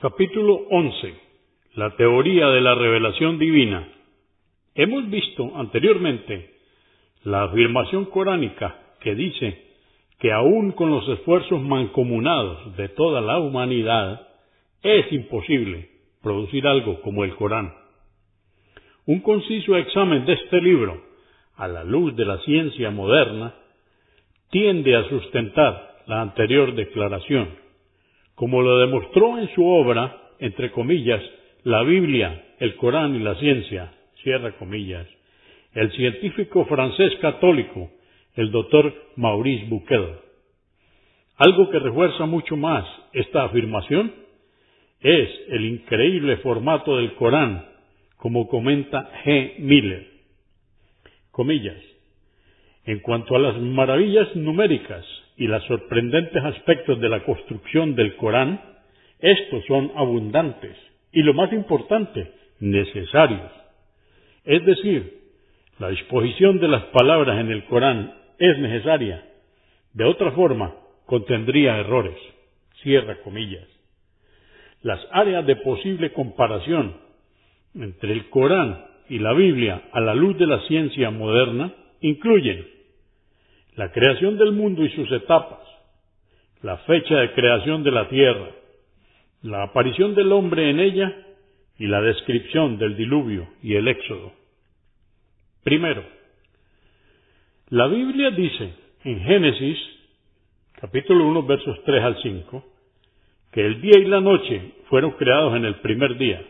Capítulo 11. La teoría de la revelación divina. Hemos visto anteriormente la afirmación coránica que dice que aun con los esfuerzos mancomunados de toda la humanidad, es imposible producir algo como el Corán. Un conciso examen de este libro, a la luz de la ciencia moderna, tiende a sustentar la anterior declaración, como lo demostró en su obra, entre comillas, la Biblia, el Corán y la ciencia, cierra comillas, el científico francés católico, el doctor Maurice Buquet. Algo que refuerza mucho más esta afirmación es el increíble formato del Corán, como comenta G. Miller. Comillas. En cuanto a las maravillas numéricas y los sorprendentes aspectos de la construcción del Corán, estos son abundantes y lo más importante, necesarios. Es decir, la disposición de las palabras en el Corán es necesaria. De otra forma, contendría errores. Cierra comillas. Las áreas de posible comparación entre el Corán y la Biblia a la luz de la ciencia moderna incluyen la creación del mundo y sus etapas, la fecha de creación de la tierra, la aparición del hombre en ella y la descripción del diluvio y el éxodo. Primero, la Biblia dice en Génesis, capítulo 1, versos 3 al 5, que el día y la noche fueron creados en el primer día.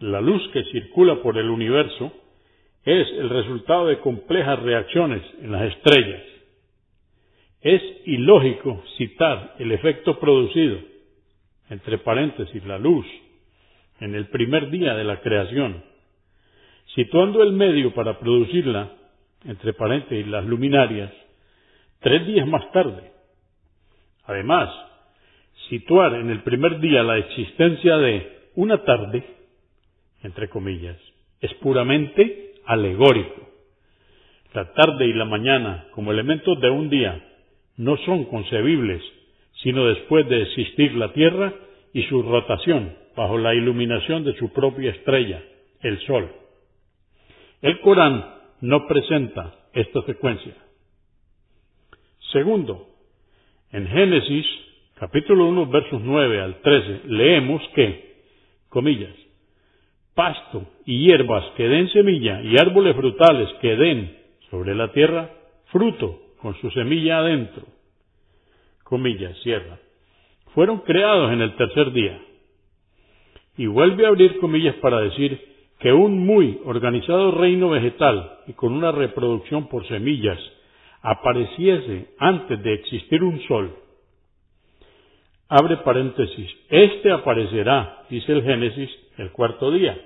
La luz que circula por el universo es el resultado de complejas reacciones en las estrellas. Es ilógico citar el efecto producido, entre paréntesis, la luz, en el primer día de la creación, situando el medio para producirla entre paréntesis, las luminarias, tres días más tarde. Además, situar en el primer día la existencia de una tarde, entre comillas, es puramente alegórico. La tarde y la mañana, como elementos de un día, no son concebibles, sino después de existir la Tierra y su rotación bajo la iluminación de su propia estrella, el Sol. El Corán no presenta esta secuencia. Segundo, en Génesis capítulo 1 versos 9 al 13 leemos que, comillas, pasto y hierbas que den semilla y árboles frutales que den sobre la tierra fruto con su semilla adentro, comillas, cierra, fueron creados en el tercer día. Y vuelve a abrir comillas para decir que un muy organizado reino vegetal y con una reproducción por semillas apareciese antes de existir un sol, abre paréntesis, este aparecerá, dice el Génesis, el cuarto día,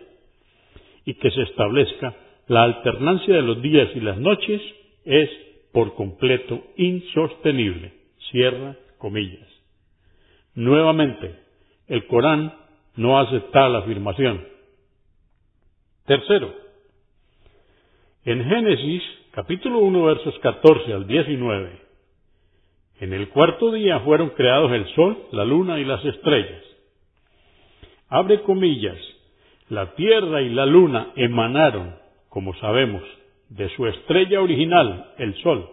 y que se establezca la alternancia de los días y las noches es por completo insostenible. Cierra comillas. Nuevamente, el Corán no acepta la afirmación. Tercero, en Génesis capítulo 1 versos 14 al 19, en el cuarto día fueron creados el sol, la luna y las estrellas. Abre comillas, la tierra y la luna emanaron, como sabemos, de su estrella original, el sol.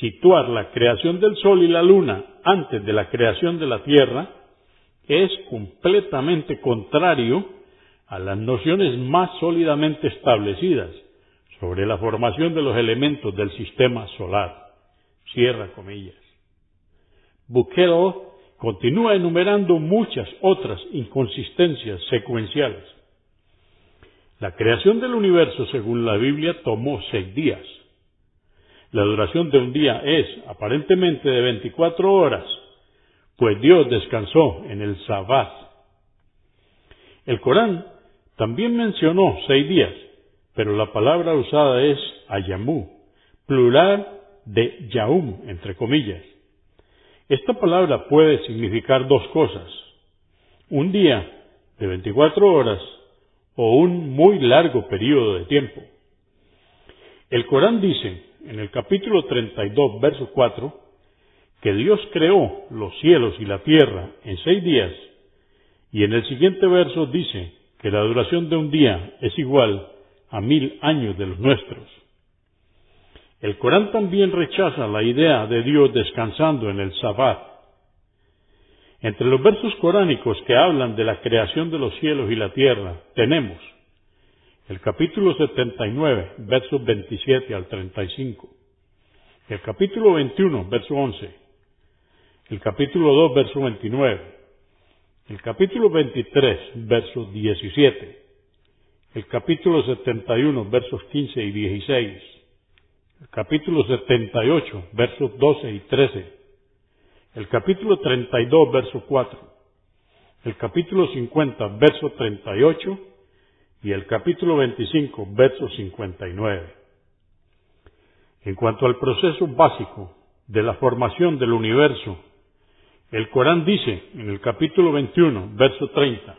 Situar la creación del sol y la luna antes de la creación de la tierra es completamente contrario a las nociones más sólidamente establecidas sobre la formación de los elementos del sistema solar. Cierra comillas. Buquero continúa enumerando muchas otras inconsistencias secuenciales. La creación del universo, según la Biblia, tomó seis días. La duración de un día es aparentemente de 24 horas, pues Dios descansó en el Sabbat. El Corán también mencionó seis días, pero la palabra usada es ayamú, plural de yaum, entre comillas. Esta palabra puede significar dos cosas, un día de 24 horas o un muy largo periodo de tiempo. El Corán dice en el capítulo 32, verso 4, que Dios creó los cielos y la tierra en seis días Y en el siguiente verso dice que la duración de un día es igual a mil años de los nuestros. El Corán también rechaza la idea de Dios descansando en el Sabbat. Entre los versos coránicos que hablan de la creación de los cielos y la tierra, tenemos el capítulo 79, versos 27 al 35, el capítulo 21, verso 11, el capítulo 2, verso 29, el capítulo 23, verso 17, el capítulo 71, versos 15 y 16, el capítulo 78, versos 12 y 13, el capítulo 32, verso 4, el capítulo 50, verso 38 y el capítulo 25, verso 59. En cuanto al proceso básico de la formación del universo, el Corán dice en el capítulo 21, verso 30,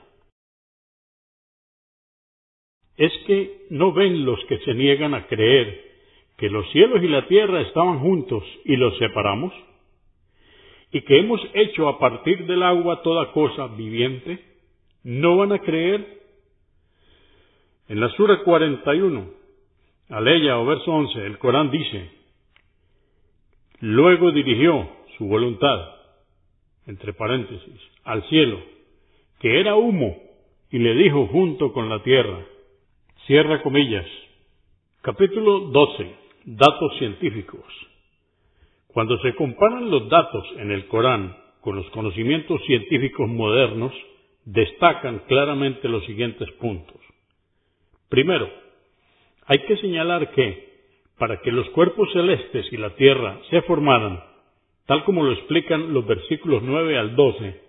es que no ven los que se niegan a creer que los cielos y la tierra estaban juntos y los separamos, y que hemos hecho a partir del agua toda cosa viviente, ¿no van a creer? En la Sura 41, aleya o verso 11, el Corán dice, luego dirigió su voluntad, entre paréntesis, al cielo, que era humo, y le dijo junto con la tierra, cierra comillas, capítulo 12, datos científicos. Cuando se comparan los datos en el Corán con los conocimientos científicos modernos, destacan claramente los siguientes puntos. Primero, hay que señalar que, para que los cuerpos celestes y la Tierra se formaran, tal como lo explican los versículos 9 al 12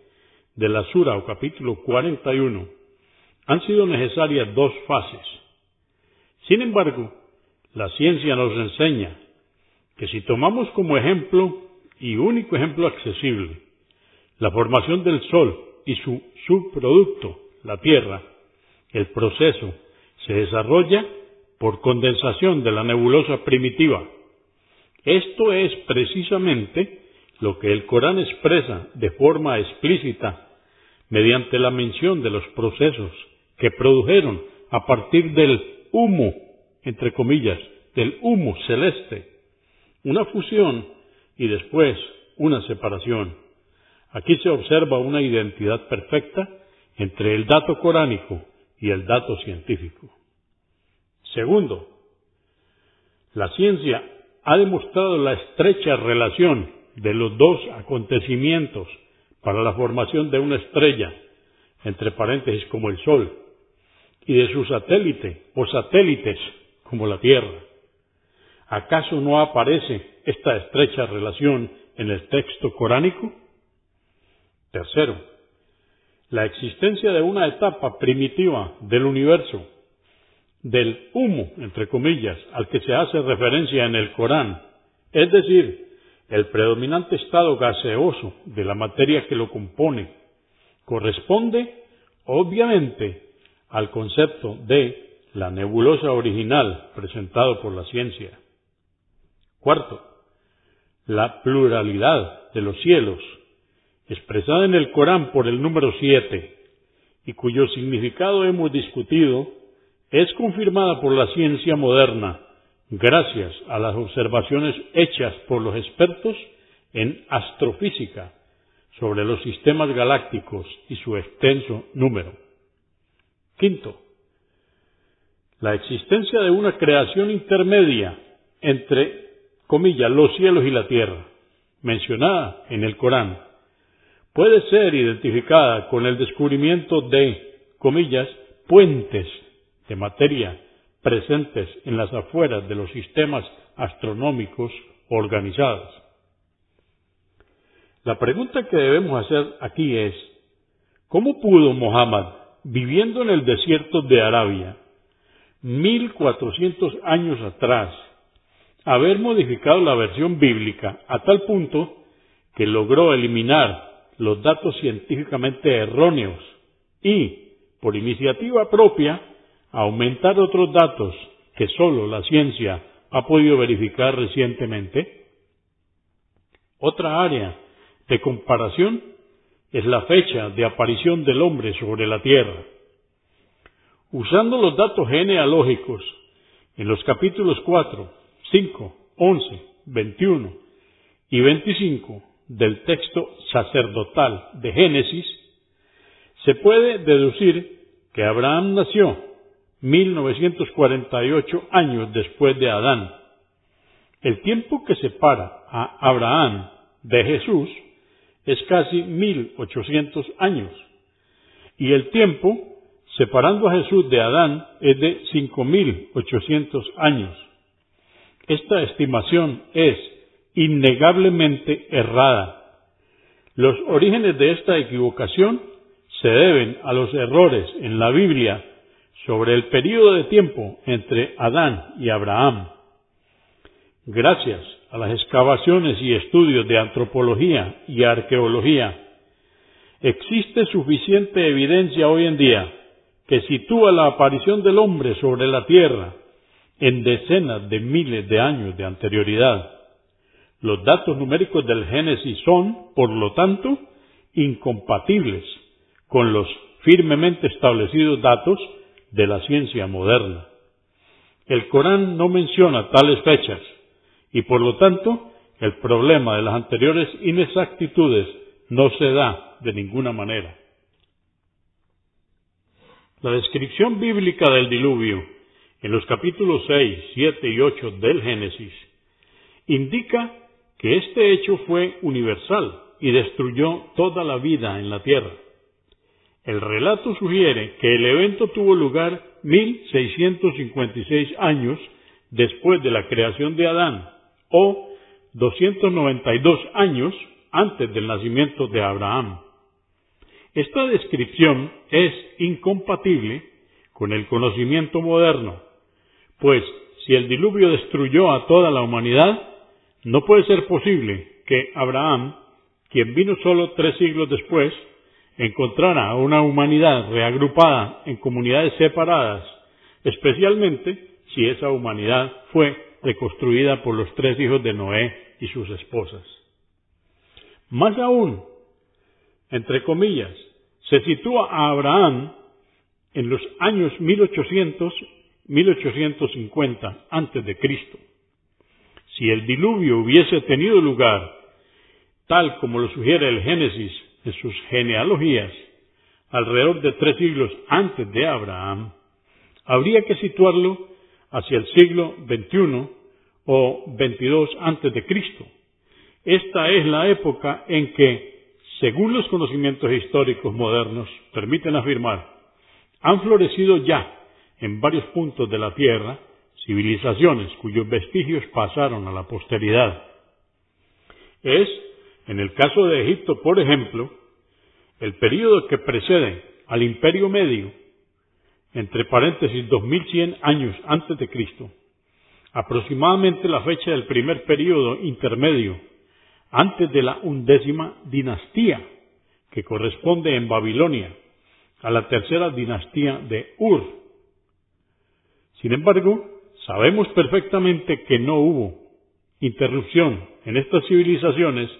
de la Sura o capítulo 41, han sido necesarias dos fases. Sin embargo, la ciencia nos enseña que si tomamos como ejemplo y único ejemplo accesible la formación del Sol y su subproducto, la Tierra, el proceso se desarrolla por condensación de la nebulosa primitiva. Esto es precisamente lo que el Corán expresa de forma explícita mediante la mención de los procesos que produjeron a partir del humo, entre comillas, del humo celeste, una fusión y después una separación. Aquí se observa una identidad perfecta entre el dato coránico y el dato científico. Segundo, la ciencia ha demostrado la estrecha relación de los dos acontecimientos para la formación de una estrella, entre paréntesis como el Sol, y de su satélite o satélites como la Tierra. ¿Acaso no aparece esta estrecha relación en el texto coránico? Tercero, la existencia de una etapa primitiva del universo, del humo, entre comillas, al que se hace referencia en el Corán, es decir, el predominante estado gaseoso de la materia que lo compone, corresponde obviamente al concepto de la nebulosa original presentado por la ciencia. Cuarto, la pluralidad de los cielos expresada en el Corán por el número siete, y cuyo significado hemos discutido, es confirmada por la ciencia moderna, gracias a las observaciones hechas por los expertos en astrofísica sobre los sistemas galácticos y su extenso número. Quinto, la existencia de una creación intermedia entre, comillas, los cielos y la tierra, mencionada en el Corán, puede ser identificada con el descubrimiento de, comillas, puentes de materia presentes en las afueras de los sistemas astronómicos organizados. La pregunta que debemos hacer aquí es, ¿cómo pudo Mohammed, viviendo en el desierto de Arabia, 1400 años atrás, haber modificado la versión bíblica a tal punto que logró eliminar los datos científicamente erróneos y, por iniciativa propia, aumentar otros datos que sólo la ciencia ha podido verificar recientemente. Otra área de comparación es la fecha de aparición del hombre sobre la tierra. Usando los datos genealógicos en los capítulos 4, 5, 11, 21 y 25 del texto sacerdotal de Génesis, se puede deducir que Abraham nació 1948 años después de Adán. El tiempo que separa a Abraham de Jesús es casi 1800 años. Y el tiempo separando a Jesús de Adán es de 5800 años. Esta estimación es innegablemente errada. Los orígenes de esta equivocación se deben a los errores en la Biblia sobre el período de tiempo entre Adán y Abraham. Gracias a las excavaciones y estudios de antropología y arqueología, existe suficiente evidencia hoy en día que sitúa la aparición del hombre sobre la tierra en decenas de miles de años de anterioridad. Los datos numéricos del Génesis son, por lo tanto, incompatibles con los firmemente establecidos datos de la ciencia moderna. El Corán no menciona tales fechas y por lo tanto el problema de las anteriores inexactitudes no se da de ninguna manera. La descripción bíblica del diluvio en los capítulos 6, 7 y 8 del Génesis indica que este hecho fue universal y destruyó toda la vida en la tierra. El relato sugiere que el evento tuvo lugar 1656 años después de la creación de Adán o 292 años antes del nacimiento de Abraham. Esta descripción es incompatible con el conocimiento moderno, pues si el diluvio destruyó a toda la humanidad, no puede ser posible que Abraham, quien vino solo tres siglos después, encontrara a una humanidad reagrupada en comunidades separadas, especialmente si esa humanidad fue reconstruida por los tres hijos de Noé y sus esposas. Más aún, entre comillas, se sitúa a Abraham en los años 1800, 1850 antes de Cristo. Si el diluvio hubiese tenido lugar, tal como lo sugiere el Génesis en sus genealogías, alrededor de tres siglos antes de Abraham, habría que situarlo hacia el siglo XXI o XXII antes de Cristo. Esta es la época en que, según los conocimientos históricos modernos permiten afirmar, han florecido ya en varios puntos de la Tierra civilizaciones cuyos vestigios pasaron a la posteridad. Es, en el caso de Egipto, por ejemplo, el período que precede al Imperio Medio, entre paréntesis 2100 años antes de Cristo, aproximadamente la fecha del primer período intermedio, antes de la undécima dinastía, que corresponde en Babilonia a la tercera dinastía de Ur. Sin embargo, sabemos perfectamente que no hubo interrupción en estas civilizaciones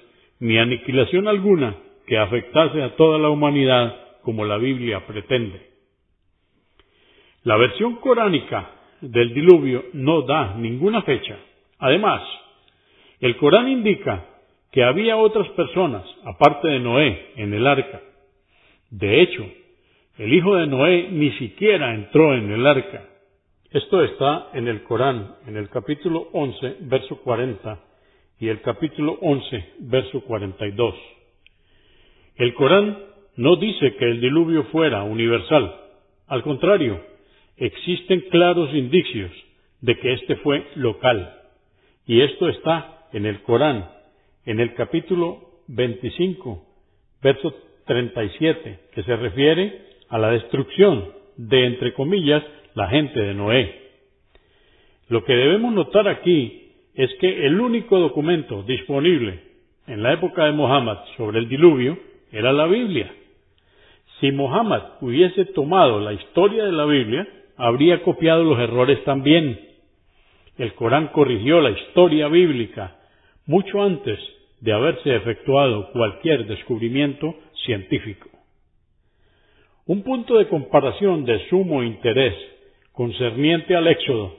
ni aniquilación alguna que afectase a toda la humanidad como la Biblia pretende. La versión coránica del diluvio no da ninguna fecha. Además, el Corán indica que había otras personas, aparte de Noé, en el arca. De hecho, el hijo de Noé ni siquiera entró en el arca. Esto está en el Corán, en el capítulo 11, verso 40, y el capítulo 11, verso 42. El Corán no dice que el diluvio fuera universal. Al contrario, existen claros indicios de que éste fue local. Y esto está en el Corán, en el capítulo 25, verso 37, que se refiere a la destrucción de, entre comillas, la gente de Noé. Lo que debemos notar aquí es que el único documento disponible en la época de Mohammed sobre el diluvio era la Biblia. Si Mohammed hubiese tomado la historia de la Biblia, habría copiado los errores también. El Corán corrigió la historia bíblica mucho antes de haberse efectuado cualquier descubrimiento científico. Un punto de comparación de sumo interés concerniente al Éxodo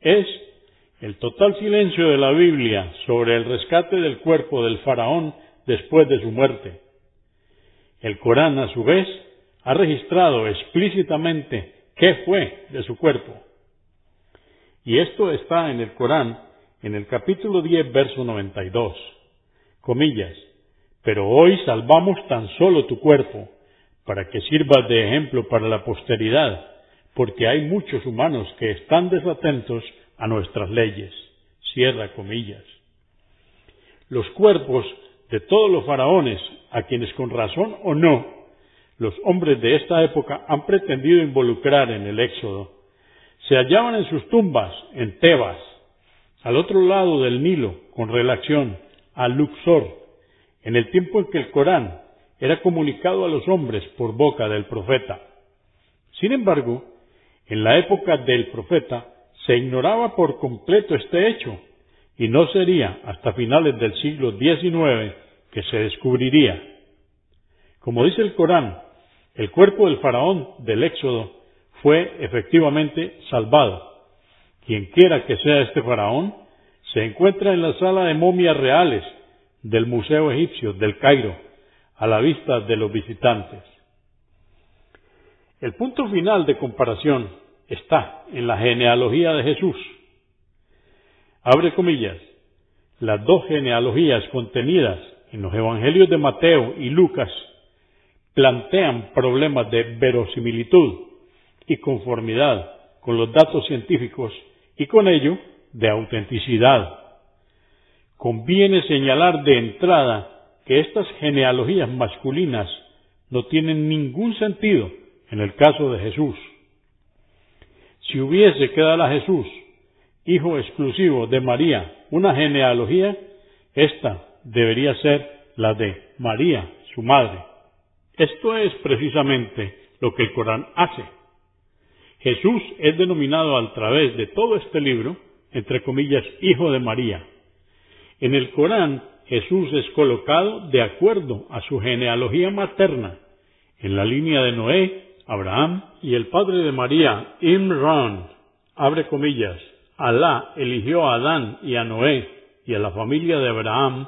es el total silencio de la Biblia sobre el rescate del cuerpo del faraón después de su muerte. El Corán, a su vez, ha registrado explícitamente qué fue de su cuerpo. Y esto está en el Corán, en el capítulo 10, verso 92. Comillas, pero hoy salvamos tan solo tu cuerpo, para que sirvas de ejemplo para la posteridad, porque hay muchos humanos que están desatentos a nuestras leyes. Cierra comillas. Los cuerpos de todos los faraones, a quienes con razón o no, los hombres de esta época han pretendido involucrar en el éxodo, se hallaban en sus tumbas en Tebas, al otro lado del Nilo, con relación a Luxor, en el tiempo en que el Corán era comunicado a los hombres por boca del profeta. Sin embargo, en la época del profeta se ignoraba por completo este hecho y no sería hasta finales del siglo XIX que se descubriría. Como dice el Corán, el cuerpo del faraón del Éxodo fue efectivamente salvado. Quien quiera que sea este faraón, se encuentra en la sala de momias reales del Museo Egipcio del Cairo, a la vista de los visitantes. El punto final de comparación está en la genealogía de Jesús. Abre comillas. Las dos genealogías contenidas en los evangelios de Mateo y Lucas plantean problemas de verosimilitud y conformidad con los datos científicos y con ello de autenticidad. Conviene señalar de entrada que estas genealogías masculinas no tienen ningún sentido en el caso de Jesús. Si hubiese que dar a Jesús, hijo exclusivo de María, una genealogía, esta debería ser la de María, su madre. Esto es precisamente lo que el Corán hace. Jesús es denominado a través de todo este libro, entre comillas, hijo de María. En el Corán, Jesús es colocado de acuerdo a su genealogía materna, en la línea de Noé, Abraham y el padre de María, Imran, abre comillas, Alá eligió a Adán y a Noé y a la familia de Abraham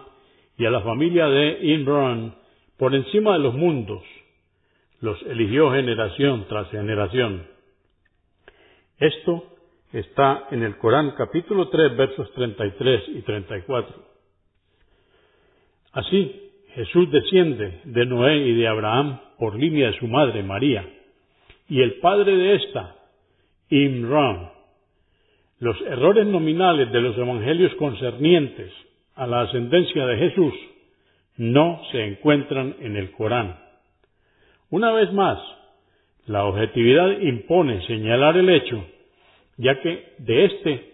y a la familia de Imran por encima de los mundos. Los eligió generación tras generación. Esto está en el Corán capítulo 3 versos 33 y 34. Así, Jesús desciende de Noé y de Abraham por línea de su madre María y el padre de esta, Imran. Los errores nominales de los evangelios concernientes a la ascendencia de Jesús no se encuentran en el Corán. Una vez más, la objetividad impone señalar el hecho, ya que de éste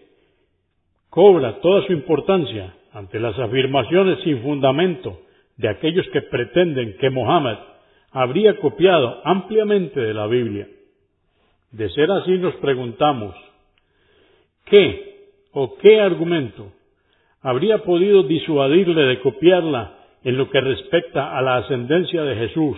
cobra toda su importancia ante las afirmaciones sin fundamento de aquellos que pretenden que Mohammed habría copiado ampliamente de la Biblia. De ser así nos preguntamos, ¿qué o qué argumento habría podido disuadirle de copiarla en lo que respecta a la ascendencia de Jesús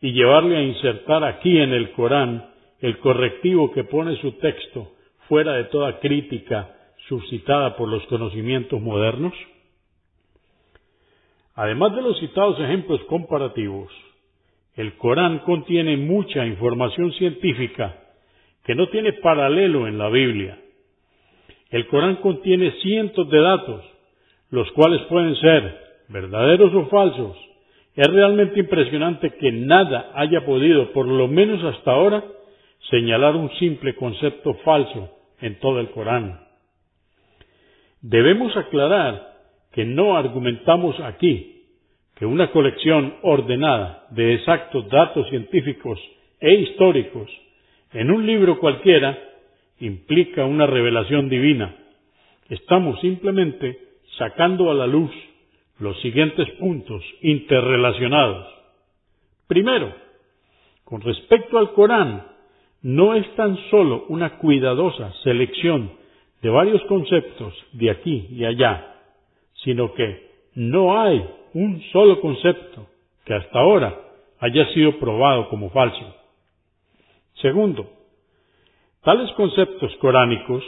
y llevarle a insertar aquí en el Corán el correctivo que pone su texto fuera de toda crítica suscitada por los conocimientos modernos? Además de los citados ejemplos comparativos, el Corán contiene mucha información científica que no tiene paralelo en la Biblia. El Corán contiene cientos de datos, los cuales pueden ser verdaderos o falsos. Es realmente impresionante que nada haya podido, por lo menos hasta ahora, señalar un simple concepto falso en todo el Corán. Debemos aclarar que no argumentamos aquí que una colección ordenada de exactos datos científicos e históricos en un libro cualquiera implica una revelación divina. Estamos simplemente sacando a la luz los siguientes puntos interrelacionados. Primero, con respecto al Corán, no es tan solo una cuidadosa selección de varios conceptos de aquí y allá, sino que no hay un solo concepto que hasta ahora haya sido probado como falso. Segundo, tales conceptos coránicos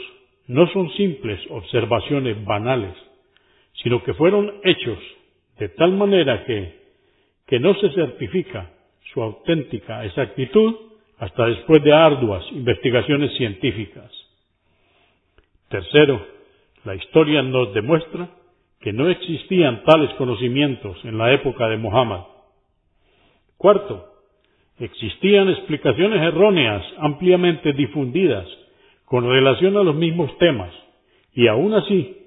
no son simples observaciones banales, sino que fueron hechos de tal manera que, que no se certifica su auténtica exactitud hasta después de arduas investigaciones científicas. Tercero, la historia nos demuestra que no existían tales conocimientos en la época de Muhammad. Cuarto, existían explicaciones erróneas ampliamente difundidas con relación a los mismos temas, y aún así,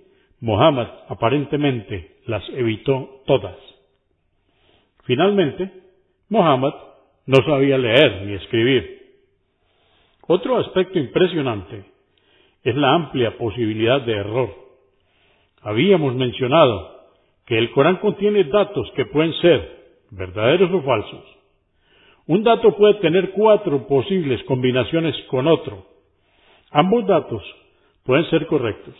Muhammad aparentemente las evitó todas. Finalmente, Muhammad no sabía leer ni escribir. Otro aspecto impresionante es la amplia posibilidad de error. Habíamos mencionado que el Corán contiene datos que pueden ser verdaderos o falsos. Un dato puede tener cuatro posibles combinaciones con otro. Ambos datos pueden ser correctos.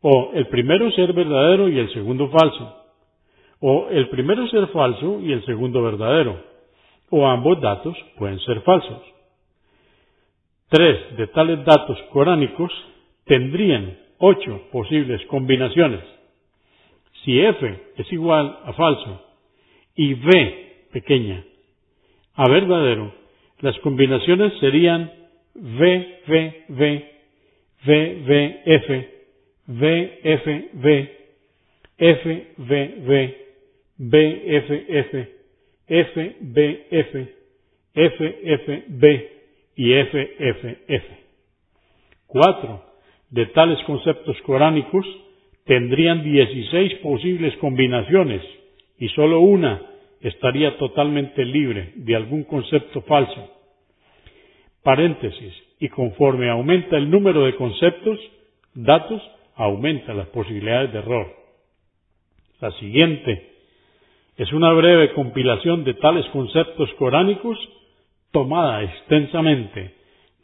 O el primero ser verdadero y el segundo falso. O el primero ser falso y el segundo verdadero. O ambos datos pueden ser falsos. Tres de tales datos coránicos tendrían ocho posibles combinaciones. Si f es igual a falso y v pequeña a verdadero, las combinaciones serían v, v, v, v, v, f, V, F, V, F, V, V, B, F, F, F, B, F, F, F, B y F, F, F. Cuatro de tales conceptos coránicos tendrían 16 posibles combinaciones y sólo una estaría totalmente libre de algún concepto falso. Paréntesis, y conforme aumenta el número de conceptos, datos, aumenta las posibilidades de error. La siguiente es una breve compilación de tales conceptos coránicos tomada extensamente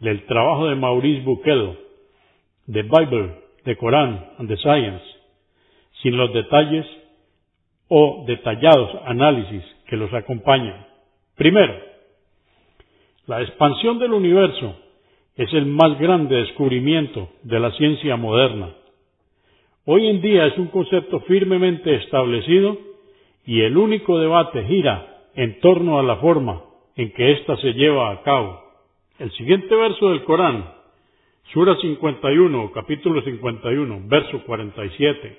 del trabajo de Maurice Buquel, The Bible, The Corán and the Science, sin los detalles o detallados análisis que los acompañan. Primero, la expansión del universo es el más grande descubrimiento de la ciencia moderna. Hoy en día es un concepto firmemente establecido y el único debate gira en torno a la forma en que ésta se lleva a cabo. El siguiente verso del Corán, Sura 51, capítulo 51, verso 47,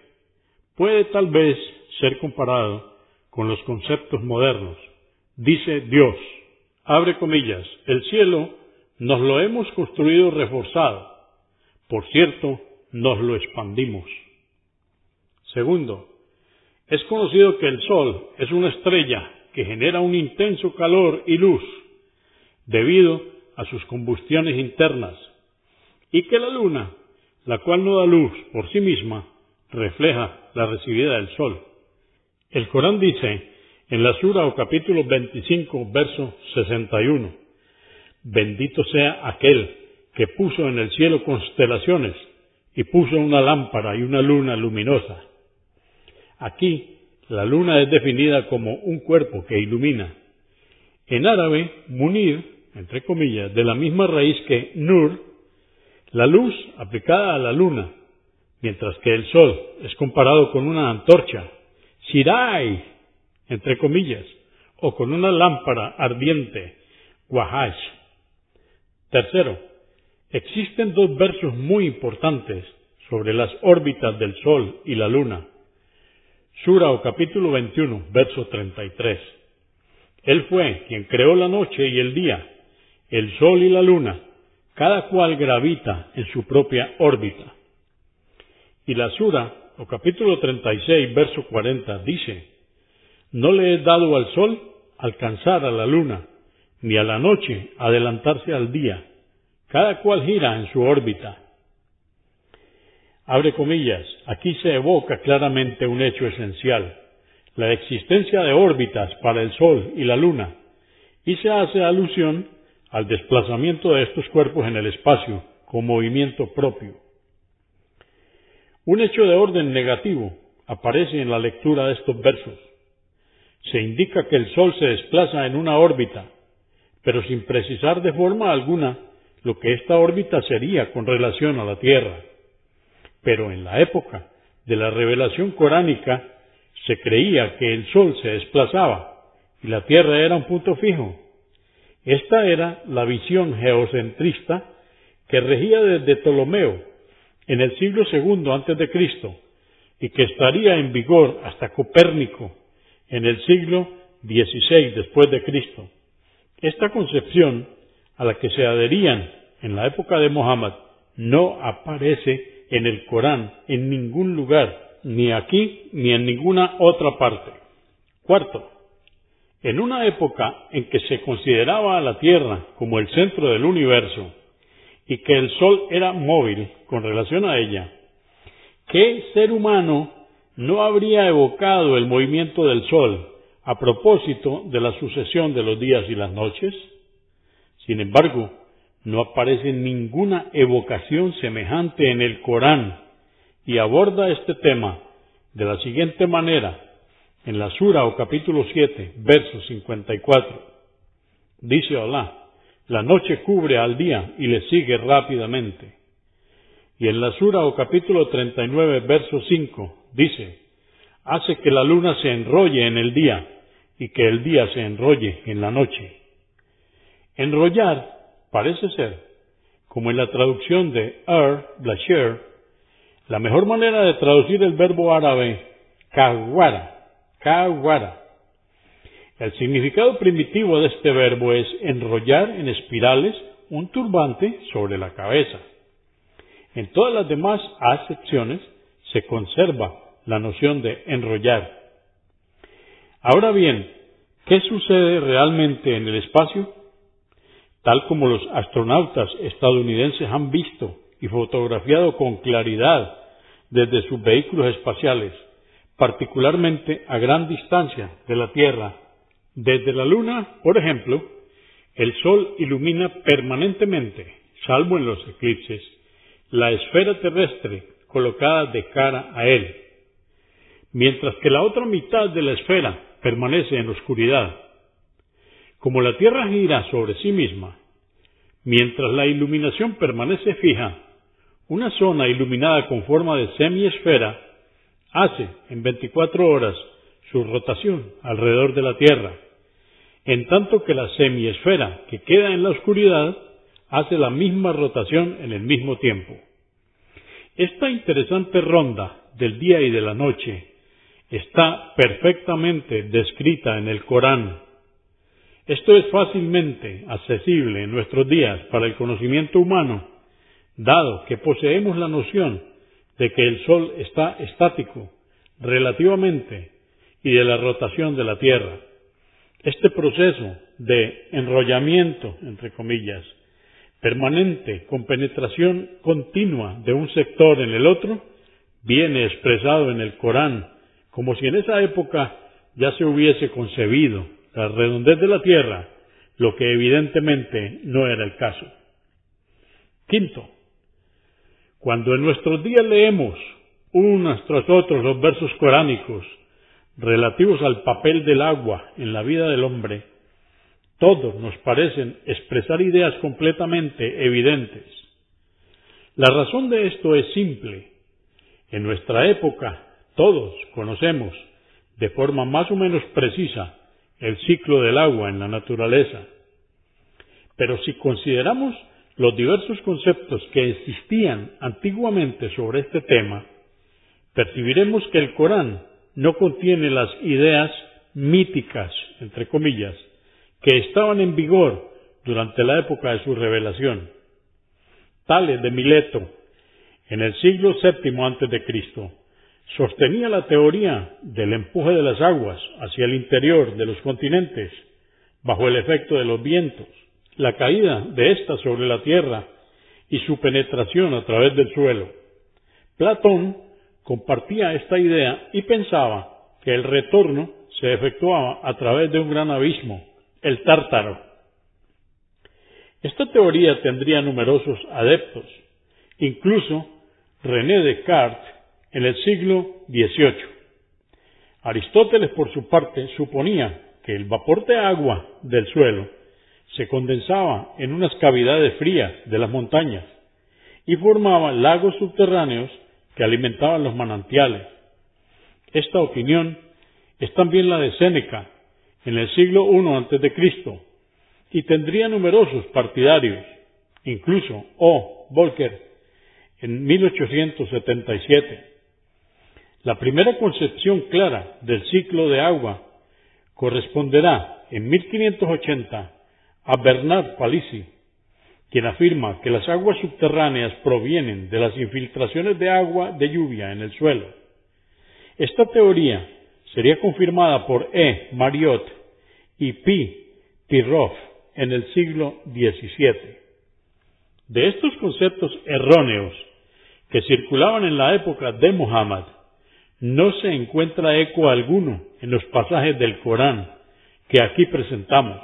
puede tal vez ser comparado con los conceptos modernos. Dice Dios, abre comillas, el cielo nos lo hemos construido reforzado. Por cierto, nos lo expandimos. Segundo, es conocido que el Sol es una estrella que genera un intenso calor y luz debido a sus combustiones internas, y que la Luna, la cual no da luz por sí misma, refleja la recibida del Sol. El Corán dice en la Sura o capítulo 25, verso 61, Bendito sea aquel que puso en el cielo constelaciones y puso una lámpara y una luna luminosa Aquí la luna es definida como un cuerpo que ilumina. En árabe, munir, entre comillas, de la misma raíz que nur, la luz aplicada a la luna, mientras que el sol es comparado con una antorcha, shirai, entre comillas, o con una lámpara ardiente, wahash. Tercero, existen dos versos muy importantes sobre las órbitas del sol y la luna. Sura o capítulo 21, verso 33. Él fue quien creó la noche y el día, el sol y la luna, cada cual gravita en su propia órbita. Y la Sura o capítulo 36, verso 40 dice, No le he dado al sol alcanzar a la luna, ni a la noche adelantarse al día, cada cual gira en su órbita Abre comillas, aquí se evoca claramente un hecho esencial, la existencia de órbitas para el Sol y la Luna, y se hace alusión al desplazamiento de estos cuerpos en el espacio con movimiento propio. Un hecho de orden negativo aparece en la lectura de estos versos. se indica que el Sol se desplaza en una órbita, pero sin precisar de forma alguna lo que esta órbita sería con relación a la Tierra. Pero en la época de la revelación coránica se creía que el Sol se desplazaba y la Tierra era un punto fijo. Esta era la visión geocentrista que regía desde Ptolomeo en el siglo II antes de Cristo y que estaría en vigor hasta Copérnico en el siglo XVI después de Cristo. Esta concepción a la que se adherían en la época de Mohammed no aparece en el Corán en ningún lugar, ni aquí ni en ninguna otra parte. Cuarto, en una época en que se consideraba a la Tierra como el centro del universo y que el Sol era móvil con relación a ella, ¿qué ser humano no habría evocado el movimiento del Sol a propósito de la sucesión de los días y las noches? Sin embargo, no aparece ninguna evocación semejante en el Corán y aborda este tema de la siguiente manera en la Sura o capítulo 7, verso 54. Dice Allah, la noche cubre al día y le sigue rápidamente. Y en la Sura o capítulo 39, verso 5, dice, hace que la luna se enrolle en el día y que el día se enrolle en la noche. Enrollar parece ser, como en la traducción de Er Blasher, la mejor manera de traducir el verbo árabe kawara, kawara. El significado primitivo de este verbo es enrollar en espirales un turbante sobre la cabeza. En todas las demás acepciones se conserva la noción de enrollar. Ahora bien, ¿qué sucede realmente en el espacio? Tal como los astronautas estadounidenses han visto y fotografiado con claridad desde sus vehículos espaciales, particularmente a gran distancia de la Tierra. Desde la Luna, por ejemplo, el Sol ilumina permanentemente, salvo en los eclipses, la esfera terrestre colocada de cara a él, mientras que la otra mitad de la esfera permanece en oscuridad. Como la Tierra gira sobre sí misma, mientras la iluminación permanece fija, una zona iluminada con forma de semiesfera hace en 24 horas su rotación alrededor de la Tierra, en tanto que la semiesfera que queda en la oscuridad hace la misma rotación en el mismo tiempo. Esta interesante ronda del día y de la noche está perfectamente descrita en el Corán esto es fácilmente accesible en nuestros días para el conocimiento humano, dado que poseemos la noción de que el Sol está estático relativamente y de la rotación de la Tierra. Este proceso de enrollamiento, entre comillas, permanente con penetración continua de un sector en el otro, viene expresado en el Corán, como si en esa época ya se hubiese concebido la redondez de la tierra, lo que evidentemente no era el caso. Quinto, cuando en nuestros días leemos unos tras otros los versos coránicos relativos al papel del agua en la vida del hombre, todos nos parecen expresar ideas completamente evidentes. La razón de esto es simple. En nuestra época todos conocemos de forma más o menos precisa el ciclo del agua en la naturaleza. Pero si consideramos los diversos conceptos que existían antiguamente sobre este tema, percibiremos que el Corán no contiene las ideas míticas, entre comillas, que estaban en vigor durante la época de su revelación. Tales de Mileto, en el siglo VII Cristo, sostenía la teoría del empuje de las aguas hacia el interior de los continentes bajo el efecto de los vientos, la caída de éstas sobre la tierra y su penetración a través del suelo. Platón compartía esta idea y pensaba que el retorno se efectuaba a través de un gran abismo, el tártaro. Esta teoría tendría numerosos adeptos. Incluso René Descartes en el siglo XVIII. Aristóteles, por su parte, suponía que el vapor de agua del suelo se condensaba en unas cavidades frías de las montañas y formaba lagos subterráneos que alimentaban los manantiales. Esta opinión es también la de Séneca en el siglo I a.C. y tendría numerosos partidarios, incluso O. Volcker en 1877. La primera concepción clara del ciclo de agua corresponderá en 1580 a Bernard Palissy, quien afirma que las aguas subterráneas provienen de las infiltraciones de agua de lluvia en el suelo. Esta teoría sería confirmada por E. Mariot y P. Tirov en el siglo XVII. De estos conceptos erróneos que circulaban en la época de Muhammad, no se encuentra eco alguno en los pasajes del Corán que aquí presentamos.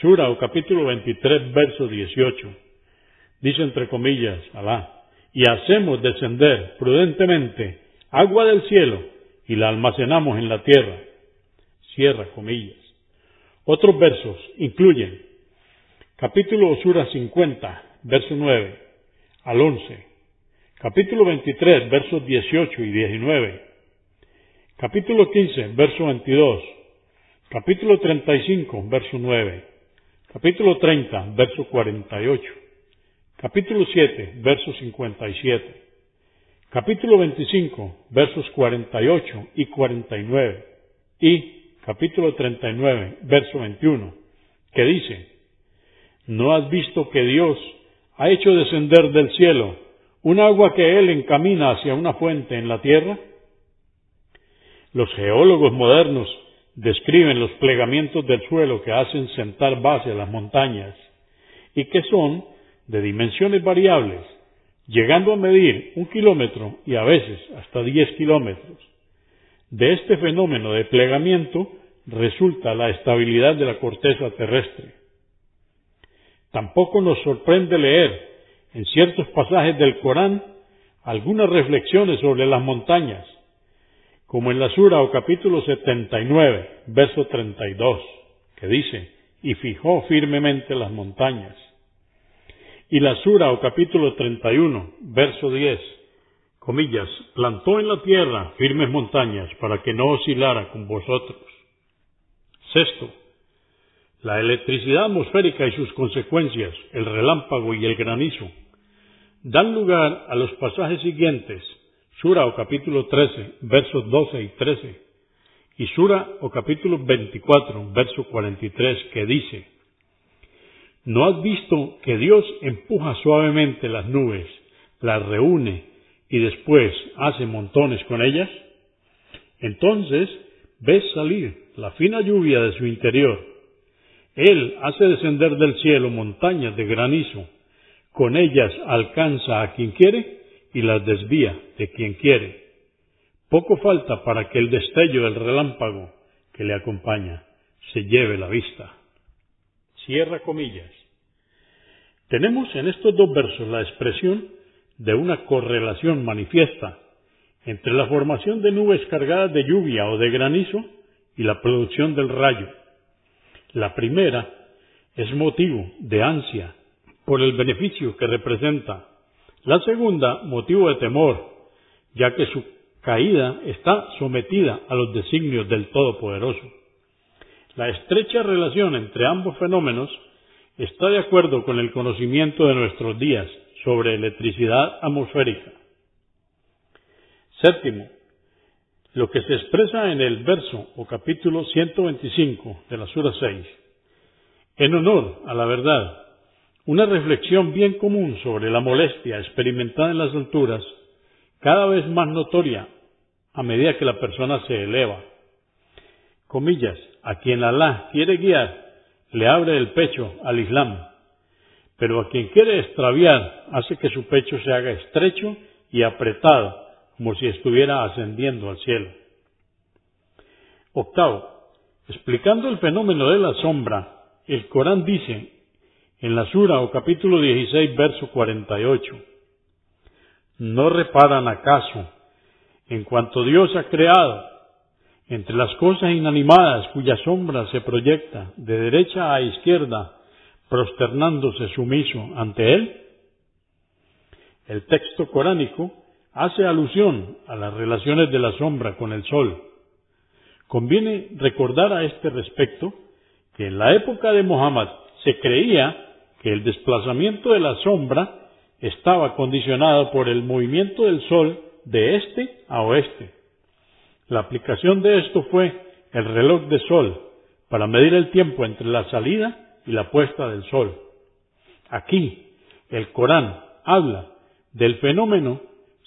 Sura o capítulo 23, verso 18. Dice entre comillas, Alá, y hacemos descender prudentemente agua del cielo y la almacenamos en la tierra. Cierra comillas. Otros versos incluyen capítulo Sura 50, verso 9 al 11, capítulo 23, versos 18 y 19, capítulo 15, verso 22, capítulo 35, verso 9, capítulo 30, verso 48, capítulo 7, verso 57, capítulo 25, versos 48 y 49, y capítulo 39, verso 21, que dice, ¿no has visto que Dios ha hecho descender del cielo un agua que él encamina hacia una fuente en la tierra? Los geólogos modernos describen los plegamientos del suelo que hacen sentar base a las montañas y que son de dimensiones variables, llegando a medir un kilómetro y a veces hasta diez kilómetros. De este fenómeno de plegamiento resulta la estabilidad de la corteza terrestre. Tampoco nos sorprende leer en ciertos pasajes del Corán algunas reflexiones sobre las montañas, como en la Sura o capítulo 79, verso 32, que dice, y fijó firmemente las montañas. Y la Sura o capítulo 31, verso 10, comillas, plantó en la tierra firmes montañas para que no oscilara con vosotros. Sexto, la electricidad atmosférica y sus consecuencias, el relámpago y el granizo, dan lugar a los pasajes siguientes, Sura o capítulo 13, versos 12 y 13, y Sura o capítulo 24, verso 43, que dice, ¿No has visto que Dios empuja suavemente las nubes, las reúne y después hace montones con ellas? Entonces ves salir la fina lluvia de su interior él hace descender del cielo montañas de granizo, con ellas alcanza a quien quiere y las desvía de quien quiere. Poco falta para que el destello del relámpago que le acompaña se lleve la vista. Cierra comillas. Tenemos en estos dos versos la expresión de una correlación manifiesta entre la formación de nubes cargadas de lluvia o de granizo y la producción del rayo. La primera es motivo de ansia por el beneficio que representa. La segunda, motivo de temor, ya que su caída está sometida a los designios del Todopoderoso. La estrecha relación entre ambos fenómenos está de acuerdo con el conocimiento de nuestros días sobre electricidad atmosférica. Séptimo, lo que se expresa en el verso o capítulo 125 de la Sura 6. En honor a la verdad, una reflexión bien común sobre la molestia experimentada en las alturas, cada vez más notoria a medida que la persona se eleva. Comillas, a quien Alá quiere guiar, le abre el pecho al Islam, pero a quien quiere extraviar, hace que su pecho se haga estrecho y apretado como si estuviera ascendiendo al cielo. Octavo, explicando el fenómeno de la sombra, el Corán dice en la Sura o capítulo 16, verso 48, ¿no reparan acaso en cuanto Dios ha creado entre las cosas inanimadas cuya sombra se proyecta de derecha a izquierda, prosternándose sumiso ante él? El texto coránico hace alusión a las relaciones de la sombra con el sol. Conviene recordar a este respecto que en la época de Mohammed se creía que el desplazamiento de la sombra estaba condicionado por el movimiento del sol de este a oeste. La aplicación de esto fue el reloj de sol para medir el tiempo entre la salida y la puesta del sol. Aquí, el Corán habla del fenómeno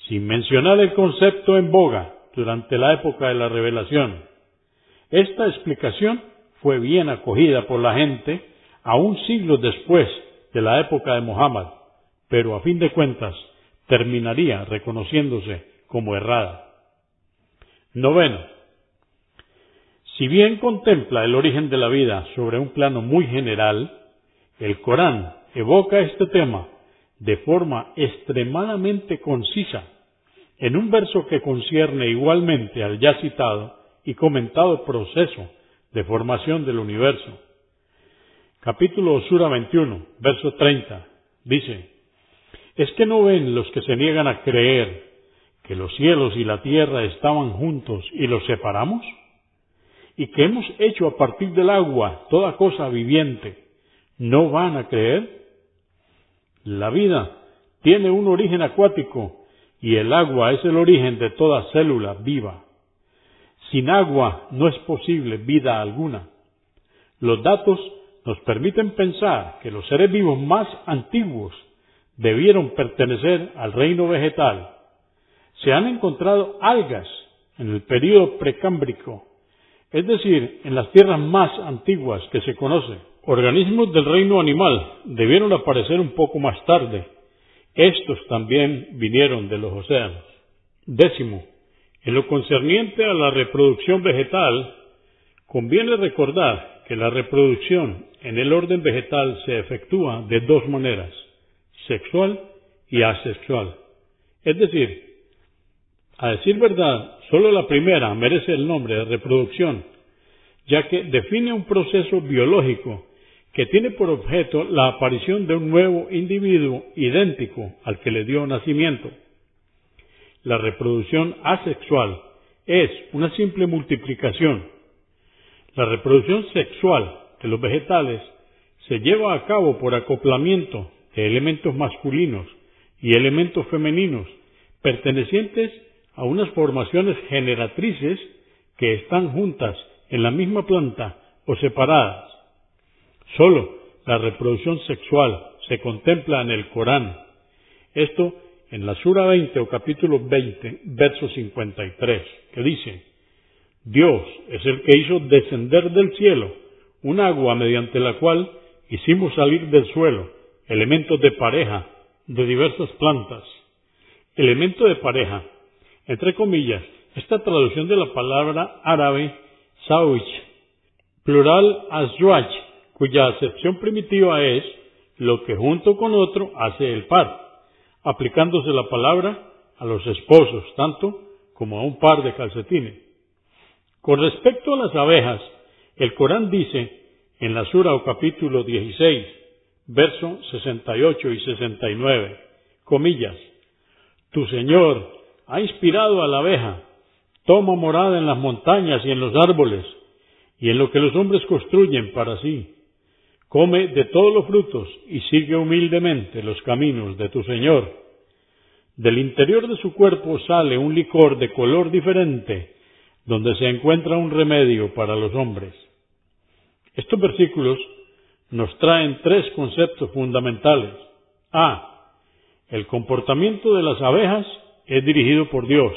sin mencionar el concepto en boga durante la época de la revelación. Esta explicación fue bien acogida por la gente aún siglos después de la época de Mohammed, pero a fin de cuentas terminaría reconociéndose como errada. Noveno. Si bien contempla el origen de la vida sobre un plano muy general, el Corán evoca este tema de forma extremadamente concisa en un verso que concierne igualmente al ya citado y comentado proceso de formación del universo. Capítulo Sura 21, verso 30, dice, ¿Es que no ven los que se niegan a creer que los cielos y la tierra estaban juntos y los separamos? ¿Y que hemos hecho a partir del agua toda cosa viviente? ¿No van a creer? La vida tiene un origen acuático y el agua es el origen de toda célula viva. Sin agua no es posible vida alguna. Los datos nos permiten pensar que los seres vivos más antiguos debieron pertenecer al reino vegetal. Se han encontrado algas en el período precámbrico, es decir, en las tierras más antiguas que se conocen. Organismos del reino animal debieron aparecer un poco más tarde, estos también vinieron de los océanos. Décimo, en lo concerniente a la reproducción vegetal, conviene recordar que la reproducción en el orden vegetal se efectúa de dos maneras, sexual y asexual. Es decir, a decir verdad, solo la primera merece el nombre de reproducción, ya que define un proceso biológico que tiene por objeto la aparición de un nuevo individuo idéntico al que le dio nacimiento. La reproducción asexual es una simple multiplicación. La reproducción sexual de los vegetales se lleva a cabo por acoplamiento de elementos masculinos y elementos femeninos pertenecientes a unas formaciones generatrices que están juntas en la misma planta o separadas. Solo la reproducción sexual se contempla en el Corán. Esto en la Sura 20 o capítulo 20, verso 53, que dice, Dios es el que hizo descender del cielo un agua mediante la cual hicimos salir del suelo elementos de pareja de diversas plantas. Elemento de pareja, entre comillas, esta traducción de la palabra árabe sawich, plural azwaj, cuya acepción primitiva es lo que junto con otro hace el par, aplicándose la palabra a los esposos, tanto como a un par de calcetines. Con respecto a las abejas, el Corán dice en la Sura o capítulo 16, versos 68 y 69, comillas, Tu Señor ha inspirado a la abeja, toma morada en las montañas y en los árboles, y en lo que los hombres construyen para sí come de todos los frutos y sigue humildemente los caminos de tu Señor. Del interior de su cuerpo sale un licor de color diferente, donde se encuentra un remedio para los hombres. Estos versículos nos traen tres conceptos fundamentales. A. El comportamiento de las abejas es dirigido por Dios.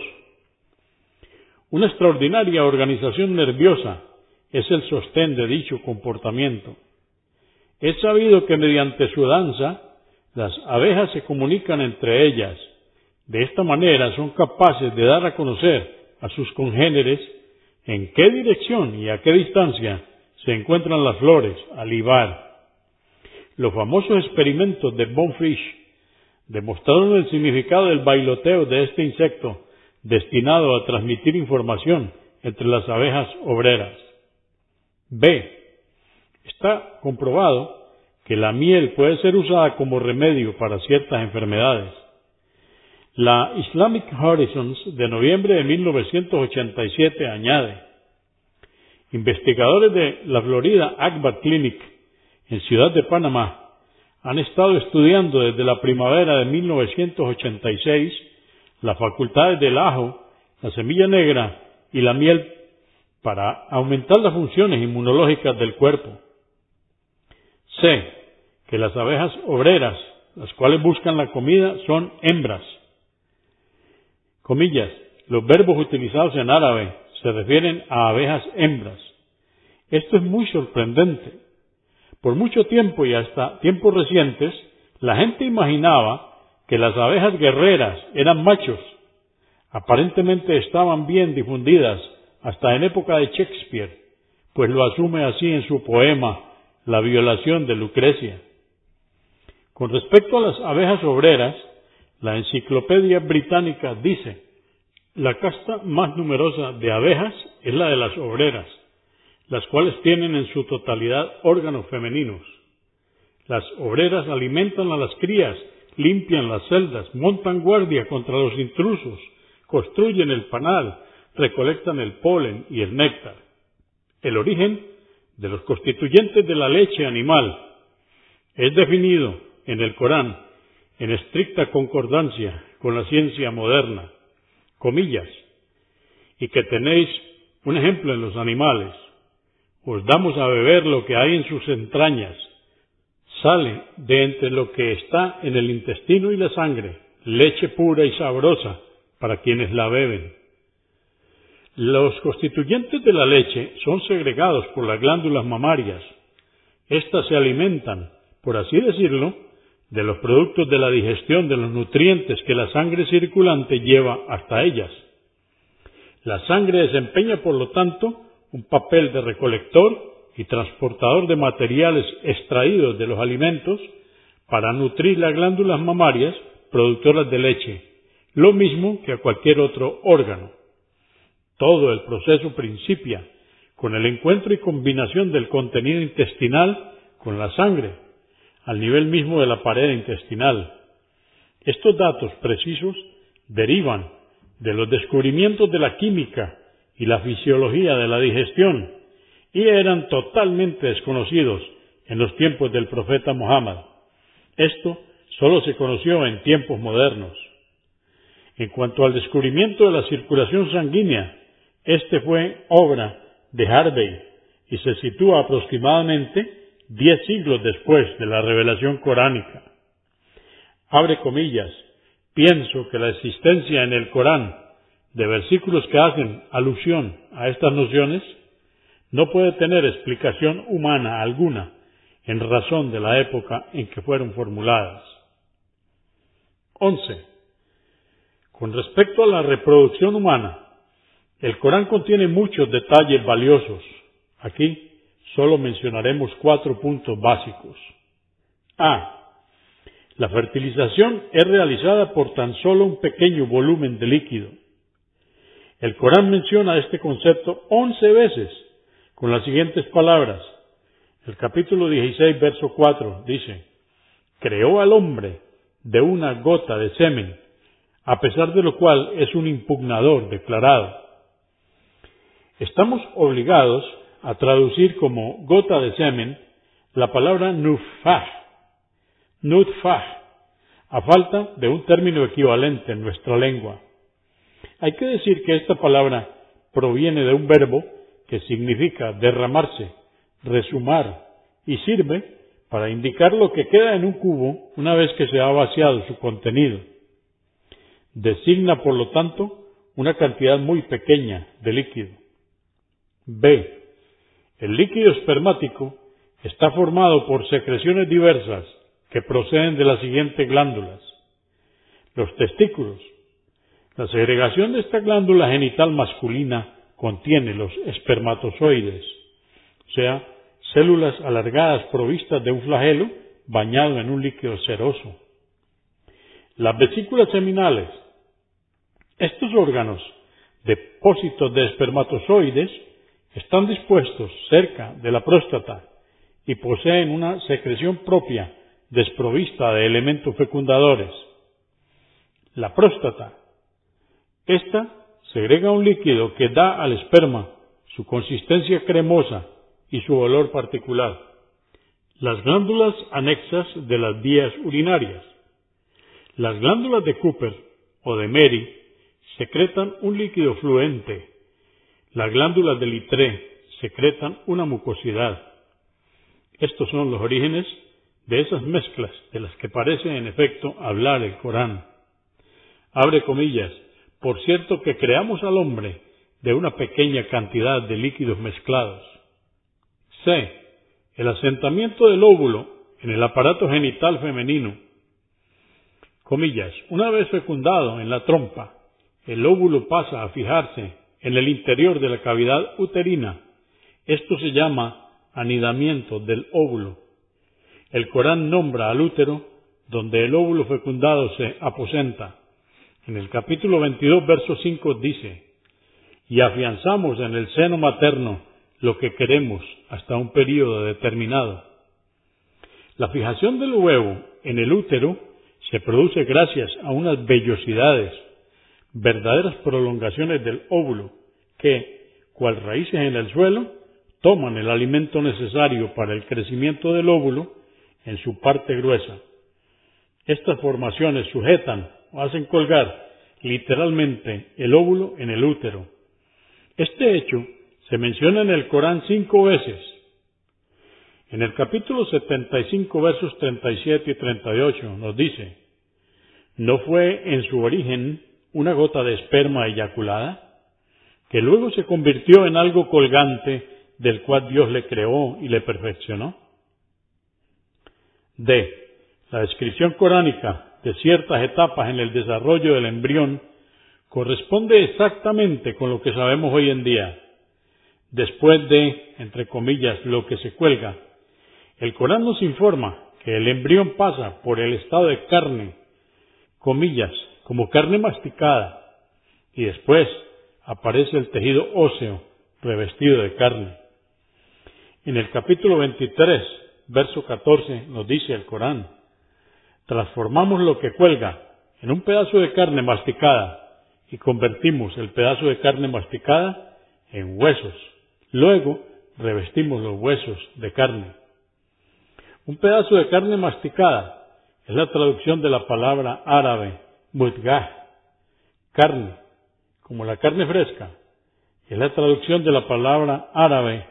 Una extraordinaria organización nerviosa es el sostén de dicho comportamiento. Es sabido que mediante su danza las abejas se comunican entre ellas. De esta manera son capaces de dar a conocer a sus congéneres en qué dirección y a qué distancia se encuentran las flores al. Los famosos experimentos de Bonfish demostraron el significado del bailoteo de este insecto destinado a transmitir información entre las abejas obreras. B. Está comprobado que la miel puede ser usada como remedio para ciertas enfermedades. La Islamic Horizons de noviembre de 1987 añade, investigadores de la Florida Akbar Clinic en Ciudad de Panamá han estado estudiando desde la primavera de 1986 las facultades del ajo, la semilla negra y la miel para aumentar las funciones inmunológicas del cuerpo. C. Que las abejas obreras, las cuales buscan la comida, son hembras. Comillas, los verbos utilizados en árabe se refieren a abejas hembras. Esto es muy sorprendente. Por mucho tiempo y hasta tiempos recientes, la gente imaginaba que las abejas guerreras eran machos. Aparentemente estaban bien difundidas hasta en época de Shakespeare, pues lo asume así en su poema La violación de Lucrecia. Con respecto a las abejas obreras, la enciclopedia británica dice, la casta más numerosa de abejas es la de las obreras, las cuales tienen en su totalidad órganos femeninos. Las obreras alimentan a las crías, limpian las celdas, montan guardia contra los intrusos, construyen el panal, recolectan el polen y el néctar. El origen de los constituyentes de la leche animal es definido en el Corán en estricta concordancia con la ciencia moderna, comillas, y que tenéis un ejemplo en los animales. Os damos a beber lo que hay en sus entrañas. Sale de entre lo que está en el intestino y la sangre, leche pura y sabrosa para quienes la beben. Los constituyentes de la leche son segregados por las glándulas mamarias. Estas se alimentan, por así decirlo, de los productos de la digestión de los nutrientes que la sangre circulante lleva hasta ellas. La sangre desempeña, por lo tanto, un papel de recolector y transportador de materiales extraídos de los alimentos para nutrir las glándulas mamarias productoras de leche, lo mismo que a cualquier otro órgano. Todo el proceso principia con el encuentro y combinación del contenido intestinal con la sangre, al nivel mismo de la pared intestinal. Estos datos precisos derivan de los descubrimientos de la química y la fisiología de la digestión y eran totalmente desconocidos en los tiempos del profeta Muhammad. Esto solo se conoció en tiempos modernos. En cuanto al descubrimiento de la circulación sanguínea, este fue obra de Harvey y se sitúa aproximadamente diez siglos después de la revelación coránica. Abre comillas, pienso que la existencia en el Corán de versículos que hacen alusión a estas nociones no puede tener explicación humana alguna en razón de la época en que fueron formuladas. 11. Con respecto a la reproducción humana, el Corán contiene muchos detalles valiosos. Aquí solo mencionaremos cuatro puntos básicos. A. La fertilización es realizada por tan solo un pequeño volumen de líquido. El Corán menciona este concepto once veces con las siguientes palabras. El capítulo 16, verso 4 dice, creó al hombre de una gota de semen, a pesar de lo cual es un impugnador declarado. Estamos obligados a traducir como gota de semen la palabra nufah, nutfah, a falta de un término equivalente en nuestra lengua. Hay que decir que esta palabra proviene de un verbo que significa derramarse, resumar y sirve para indicar lo que queda en un cubo una vez que se ha vaciado su contenido. Designa, por lo tanto, una cantidad muy pequeña de líquido. B. El líquido espermático está formado por secreciones diversas que proceden de las siguientes glándulas. Los testículos. La segregación de esta glándula genital masculina contiene los espermatozoides, o sea, células alargadas provistas de un flagelo bañado en un líquido ceroso. Las vesículas seminales. Estos órganos depósitos de espermatozoides, están dispuestos cerca de la próstata y poseen una secreción propia desprovista de elementos fecundadores. La próstata. Esta segrega un líquido que da al esperma su consistencia cremosa y su olor particular. Las glándulas anexas de las vías urinarias. Las glándulas de Cooper o de Mary secretan un líquido fluente. Las glándulas de Litré secretan una mucosidad. Estos son los orígenes de esas mezclas de las que parece en efecto hablar el Corán. Abre comillas, por cierto que creamos al hombre de una pequeña cantidad de líquidos mezclados. C. El asentamiento del óvulo en el aparato genital femenino. Comillas, una vez fecundado en la trompa, el óvulo pasa a fijarse en el interior de la cavidad uterina. Esto se llama anidamiento del óvulo. El Corán nombra al útero donde el óvulo fecundado se aposenta. En el capítulo 22, verso 5 dice, y afianzamos en el seno materno lo que queremos hasta un periodo determinado. La fijación del huevo en el útero se produce gracias a unas vellosidades, verdaderas prolongaciones del óvulo, que, cual raíces en el suelo, toman el alimento necesario para el crecimiento del óvulo en su parte gruesa. Estas formaciones sujetan o hacen colgar literalmente el óvulo en el útero. Este hecho se menciona en el Corán cinco veces. En el capítulo 75, versos 37 y 38, nos dice, ¿no fue en su origen una gota de esperma eyaculada, que luego se convirtió en algo colgante del cual Dios le creó y le perfeccionó? D. La descripción coránica de ciertas etapas en el desarrollo del embrión corresponde exactamente con lo que sabemos hoy en día. Después de, entre comillas, lo que se cuelga, el Corán nos informa que el embrión pasa por el estado de carne, comillas, como carne masticada, y después aparece el tejido óseo revestido de carne. En el capítulo 23 verso 14 nos dice el Corán, transformamos lo que cuelga en un pedazo de carne masticada y convertimos el pedazo de carne masticada en huesos. Luego revestimos los huesos de carne. Un pedazo de carne masticada es la traducción de la palabra árabe mutgah, carne, como la carne fresca. Es la traducción de la palabra árabe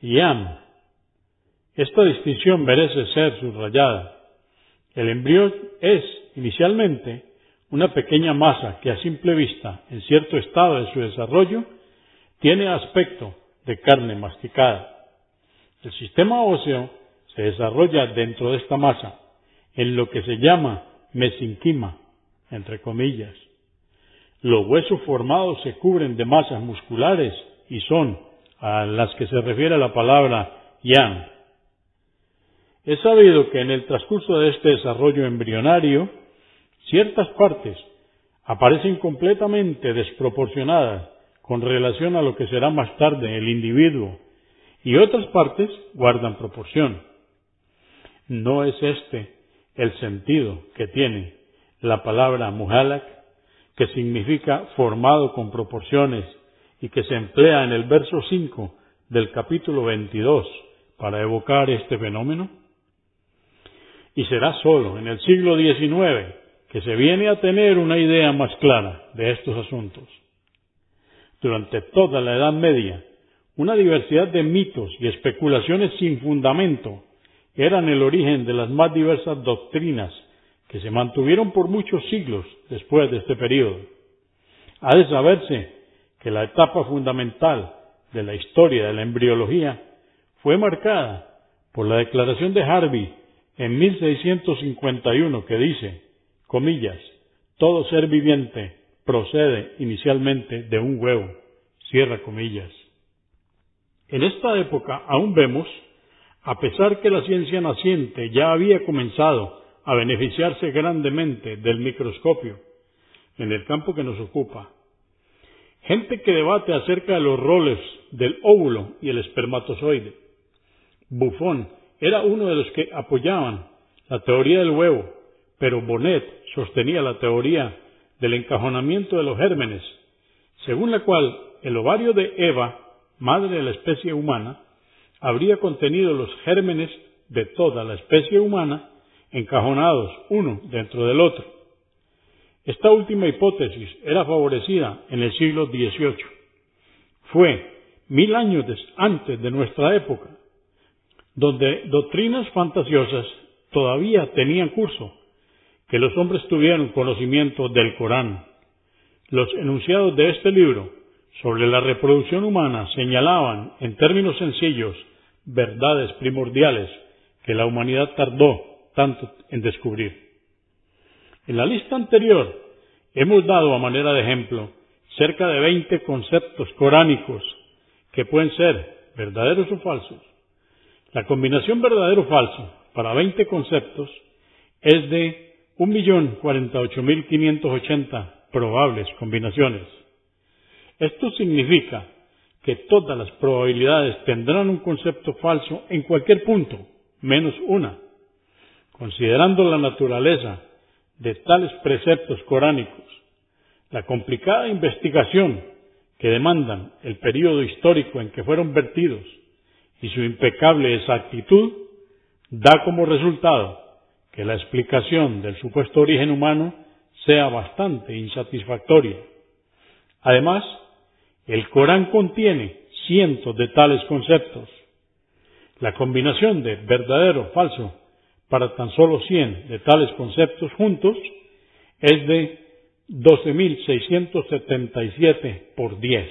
yam, esta distinción merece ser subrayada. El embrión es, inicialmente, una pequeña masa que a simple vista, en cierto estado de su desarrollo, tiene aspecto de carne masticada. El sistema óseo se desarrolla dentro de esta masa, en lo que se llama mesinquima, entre comillas. Los huesos formados se cubren de masas musculares y son a las que se refiere la palabra yan, es sabido que en el transcurso de este desarrollo embrionario, ciertas partes aparecen completamente desproporcionadas con relación a lo que será más tarde el individuo y otras partes guardan proporción. No es este el sentido que tiene la palabra muhalak, que significa formado con proporciones y que se emplea en el verso 5 del capítulo 22 para evocar este fenómeno? y será solo en el siglo XIX que se viene a tener una idea más clara de estos asuntos. Durante toda la Edad Media, una diversidad de mitos y especulaciones sin fundamento eran el origen de las más diversas doctrinas que se mantuvieron por muchos siglos después de este periodo. Ha de saberse que la etapa fundamental de la historia de la embriología fue marcada por la declaración de Harvey en 1651 que dice, comillas, todo ser viviente procede inicialmente de un huevo, cierra comillas. En esta época aún vemos, a pesar que la ciencia naciente ya había comenzado a beneficiarse grandemente del microscopio en el campo que nos ocupa, gente que debate acerca de los roles del óvulo y el espermatozoide. Buffon era uno de los que apoyaban la teoría del huevo, pero Bonnet sostenía la teoría del encajonamiento de los gérmenes, según la cual el ovario de Eva, madre de la especie humana, habría contenido los gérmenes de toda la especie humana encajonados uno dentro del otro. Esta última hipótesis era favorecida en el siglo XVIII. Fue mil años antes de nuestra época, donde doctrinas fantasiosas todavía tenían curso, que los hombres tuvieron conocimiento del Corán. Los enunciados de este libro sobre la reproducción humana señalaban, en términos sencillos, verdades primordiales que la humanidad tardó tanto en descubrir. En la lista anterior hemos dado a manera de ejemplo cerca de 20 conceptos coránicos que pueden ser verdaderos o falsos. La combinación verdadero-falso para 20 conceptos es de 1.048.580 probables combinaciones. Esto significa que todas las probabilidades tendrán un concepto falso en cualquier punto, menos una. Considerando la naturaleza de tales preceptos coránicos, la complicada investigación que demandan el periodo histórico en que fueron vertidos y su impecable exactitud, da como resultado que la explicación del supuesto origen humano sea bastante insatisfactoria. Además, el Corán contiene cientos de tales conceptos. La combinación de verdadero falso para tan solo 100 de tales conceptos juntos es de 12.677 por 10.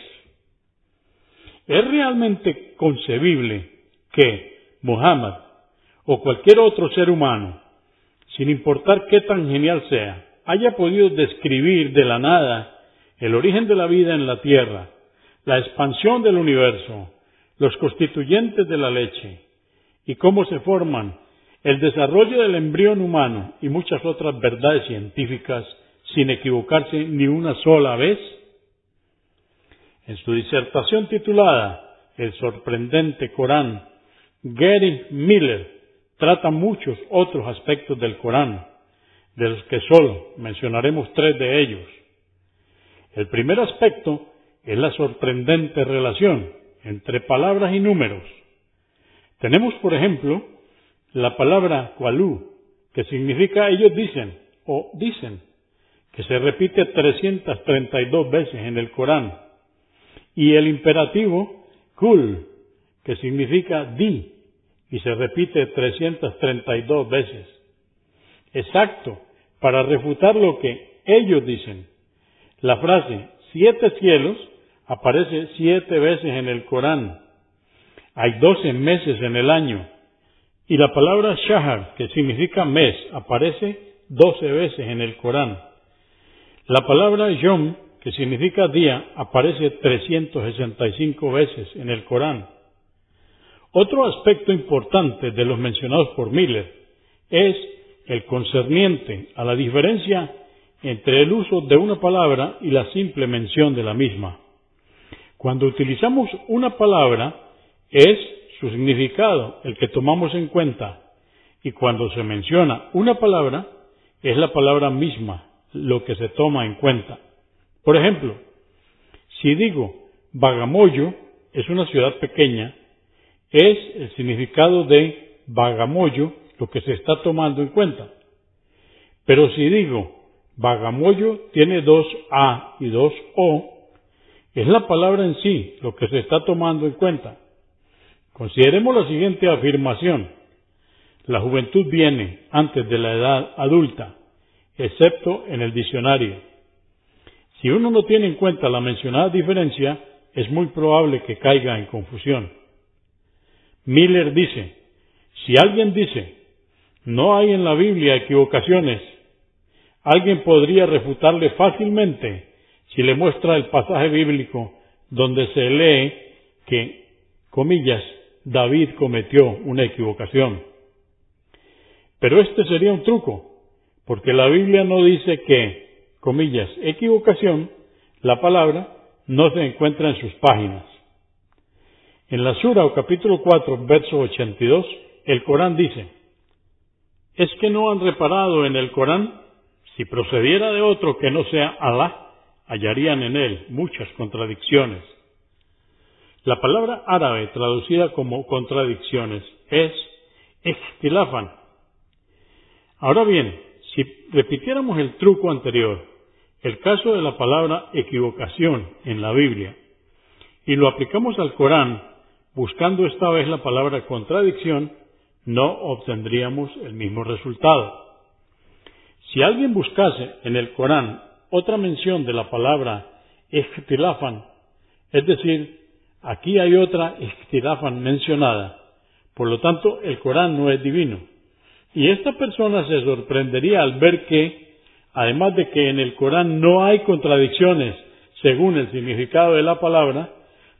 ¿Es realmente concebible que Muhammad o cualquier otro ser humano, sin importar qué tan genial sea, haya podido describir de la nada el origen de la vida en la tierra, la expansión del universo, los constituyentes de la leche y cómo se forman el desarrollo del embrión humano y muchas otras verdades científicas sin equivocarse ni una sola vez? En su disertación titulada El sorprendente Corán, Gary Miller trata muchos otros aspectos del Corán, de los que solo mencionaremos tres de ellos. El primer aspecto es la sorprendente relación entre palabras y números. Tenemos, por ejemplo, la palabra kualú, que significa ellos dicen o dicen, que se repite 332 veces en el Corán, y el imperativo kul, que significa di, y se repite 332 veces. Exacto, para refutar lo que ellos dicen. La frase siete cielos aparece siete veces en el Corán. Hay doce meses en el año. Y la palabra shahar, que significa mes, aparece doce veces en el Corán. La palabra yom, que significa día, aparece 365 veces en el Corán. Otro aspecto importante de los mencionados por Miller es el concerniente a la diferencia entre el uso de una palabra y la simple mención de la misma. Cuando utilizamos una palabra es su significado el que tomamos en cuenta y cuando se menciona una palabra es la palabra misma lo que se toma en cuenta. Por ejemplo, si digo Bagamoyo es una ciudad pequeña, es el significado de Bagamoyo lo que se está tomando en cuenta. Pero si digo Bagamoyo tiene dos A y dos O, es la palabra en sí lo que se está tomando en cuenta. Consideremos la siguiente afirmación. La juventud viene antes de la edad adulta, excepto en el diccionario. Si uno no tiene en cuenta la mencionada diferencia, es muy probable que caiga en confusión. Miller dice, si alguien dice, no hay en la Biblia equivocaciones, Alguien podría refutarle fácilmente si le muestra el pasaje bíblico donde se lee que, comillas, David cometió una equivocación. Pero este sería un truco, porque la Biblia no dice que, comillas, equivocación, la palabra no se encuentra en sus páginas. En la Sura o capítulo 4, verso 82, el Corán dice, ¿es que no han reparado en el Corán? Si procediera de otro que no sea Alá, hallarían en él muchas contradicciones. La palabra árabe traducida como contradicciones es estilafan. Ahora bien, si repitiéramos el truco anterior, el caso de la palabra equivocación en la Biblia, y lo aplicamos al Corán, buscando esta vez la palabra contradicción, no obtendríamos el mismo resultado. Si alguien buscase en el Corán otra mención de la palabra estilafan, es decir, aquí hay otra estilafan mencionada, por lo tanto el Corán no es divino. Y esta persona se sorprendería al ver que, además de que en el Corán no hay contradicciones según el significado de la palabra,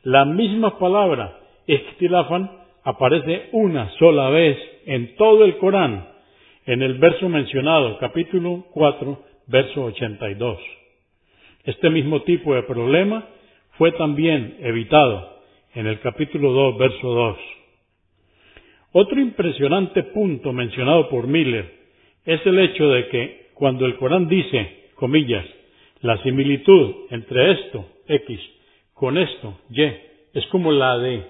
la misma palabra estilafan aparece una sola vez en todo el Corán, en el verso mencionado, capítulo 4, verso 82. Este mismo tipo de problema fue también evitado en el capítulo 2, verso 2. Otro impresionante punto mencionado por Miller es el hecho de que cuando el Corán dice, comillas, la similitud entre esto, X, con esto, Y, es como la de,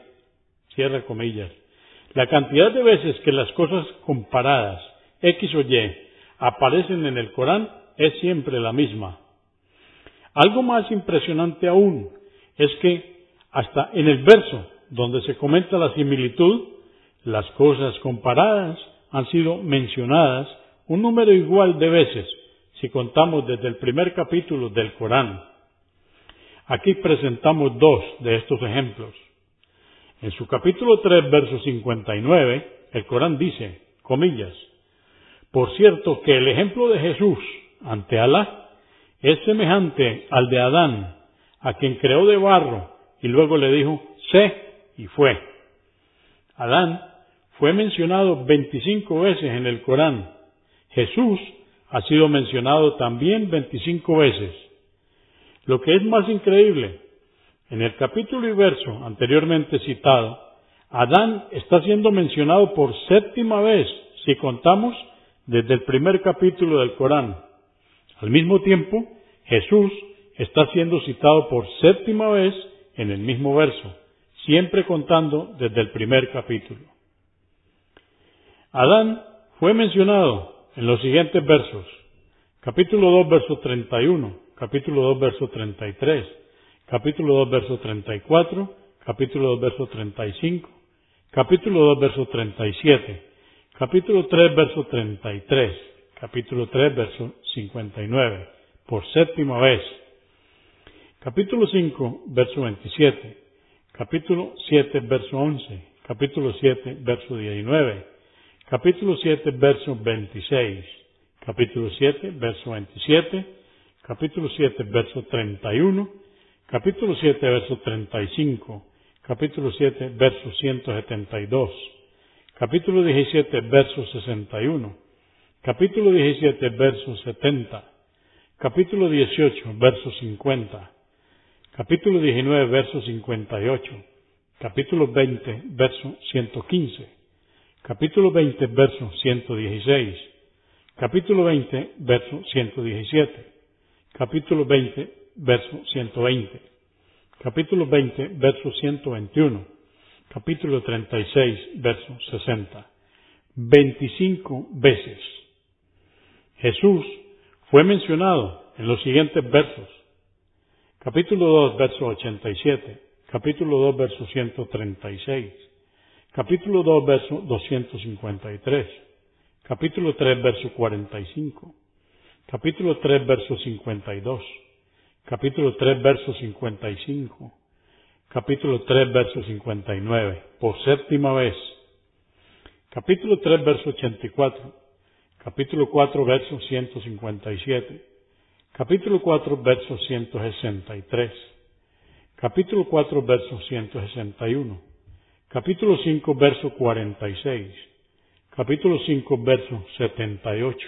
cierra comillas, la cantidad de veces que las cosas comparadas, X o Y, aparecen en el Corán es siempre la misma. Algo más impresionante aún es que hasta en el verso donde se comenta la similitud, las cosas comparadas han sido mencionadas un número igual de veces si contamos desde el primer capítulo del Corán. Aquí presentamos dos de estos ejemplos. En su capítulo 3, verso 59, el Corán dice, comillas, por cierto que el ejemplo de Jesús ante Alá es semejante al de Adán, a quien creó de barro y luego le dijo, sé, y fue. Adán fue mencionado 25 veces en el Corán. Jesús ha sido mencionado también 25 veces. Lo que es más increíble, en el capítulo y verso anteriormente citado, Adán está siendo mencionado por séptima vez, si contamos desde el primer capítulo del Corán. Al mismo tiempo, Jesús está siendo citado por séptima vez en el mismo verso, siempre contando desde el primer capítulo. Adán fue mencionado en los siguientes versos. Capítulo 2, verso 31, capítulo 2, verso 33, capítulo 2, verso 34, capítulo 2, verso 35, capítulo 2, verso 37, capítulo 3, verso 33, capítulo 3, verso 59, por séptima vez. Capítulo 5, verso 27, capítulo 7, verso 11, capítulo 7, verso 19, capítulo 7, verso 26, capítulo 7, verso 27, capítulo 7, verso 31, capítulo 7, verso 35, capítulo 7, verso 172, capítulo 17, verso 61, capítulo 17, verso 70, capítulo 18, verso 50, capítulo 19, verso 58, capítulo 20, verso 115, capítulo 20, verso 116, capítulo 20, verso 117, capítulo 20, verso 120, capítulo 20, verso 121, capítulo 36, verso 60. 25 veces. Jesús fue mencionado en los siguientes versos. Capítulo 2, verso 87. Capítulo 2, verso 136 capítulo 2, verso 253, capítulo 3, verso 45, capítulo 3, verso 52, capítulo 3, verso 55, capítulo 3, verso 59, por séptima vez, capítulo 3, verso 84, capítulo 4, verso 157, capítulo 4, verso 163, capítulo 4, verso 161, capítulo 5, verso 46, capítulo 5, verso 78,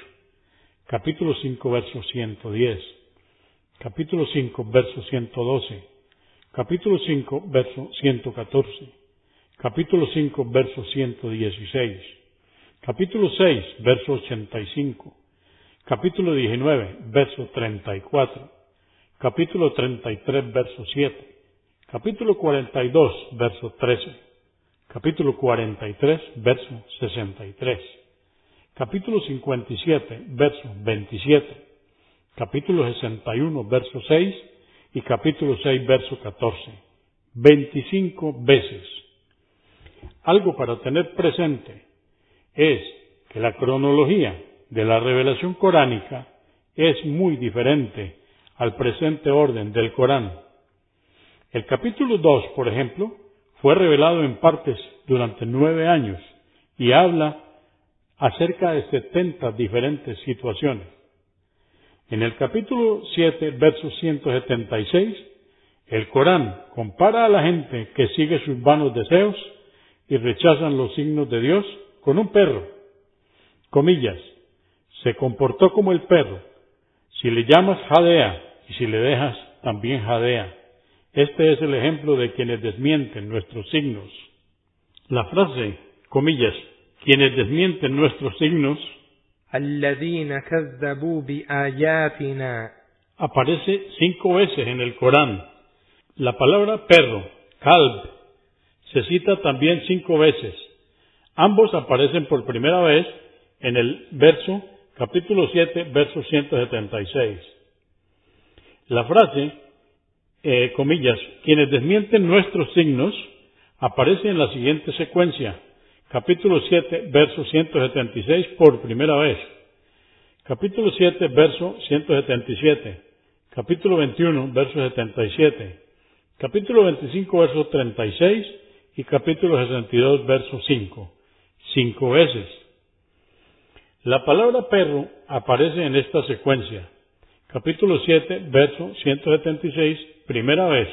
capítulo 5, verso 110, capítulo 5, verso 112, capítulo 5, verso 114, capítulo 5, verso 116, capítulo 6, verso 85, capítulo 19, verso 34, capítulo 33, verso 7, capítulo 42, verso 13, capítulo 43, verso 63, capítulo 57, verso 27, capítulo 61, verso 6 y capítulo 6, verso 14. 25 veces. Algo para tener presente es que la cronología de la revelación coránica es muy diferente al presente orden del Corán. El capítulo 2, por ejemplo, fue revelado en partes durante nueve años y habla acerca de 70 diferentes situaciones. En el capítulo 7, verso 176, el Corán compara a la gente que sigue sus vanos deseos y rechazan los signos de Dios con un perro. Comillas, se comportó como el perro. Si le llamas jadea y si le dejas, también jadea. Este es el ejemplo de quienes desmienten nuestros signos. La frase, comillas, quienes desmienten nuestros signos, aparece cinco veces en el Corán. La palabra perro, kalb, se cita también cinco veces. Ambos aparecen por primera vez en el verso, capítulo 7, verso 176. La frase, eh, comillas, quienes desmienten nuestros signos, aparece en la siguiente secuencia capítulo 7, verso 176 por primera vez. Capítulo 7, verso 177. Capítulo 21, verso 77. Capítulo 25, verso 36 y capítulo 62, verso 5. Cinco veces. La palabra perro aparece en esta secuencia. Capítulo 7, verso 176, primera vez.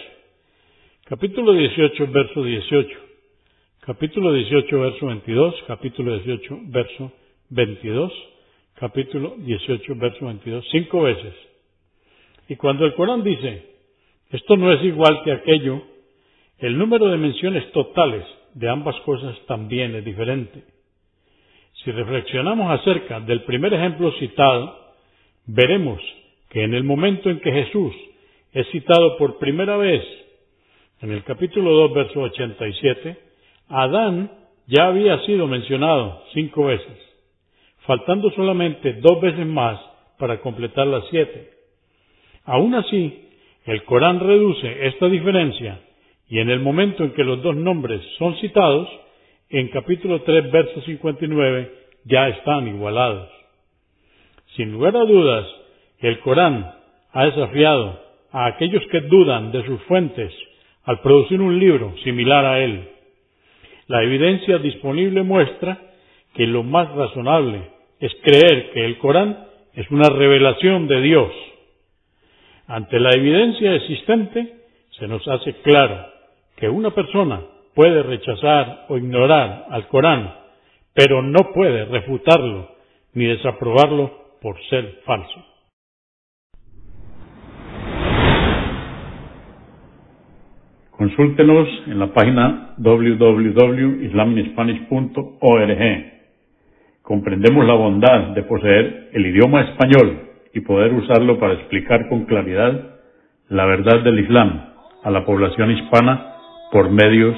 Capítulo 18, verso 18 capítulo 18, verso 22, capítulo 18, verso 22, capítulo 18, verso 22, cinco veces. Y cuando el Corán dice, esto no es igual que aquello, el número de menciones totales de ambas cosas también es diferente. Si reflexionamos acerca del primer ejemplo citado, veremos que en el momento en que Jesús es citado por primera vez, en el capítulo 2, verso 87, Adán ya había sido mencionado cinco veces, faltando solamente dos veces más para completar las siete. Aún así, el Corán reduce esta diferencia y en el momento en que los dos nombres son citados, en capítulo 3, verso 59, ya están igualados. Sin lugar a dudas, el Corán ha desafiado a aquellos que dudan de sus fuentes al producir un libro similar a él. La evidencia disponible muestra que lo más razonable es creer que el Corán es una revelación de Dios. Ante la evidencia existente, se nos hace claro que una persona puede rechazar o ignorar al Corán, pero no puede refutarlo ni desaprobarlo por ser falso. Consúltenos en la página www.islaminspanish.org. Comprendemos la bondad de poseer el idioma español y poder usarlo para explicar con claridad la verdad del Islam a la población hispana por medios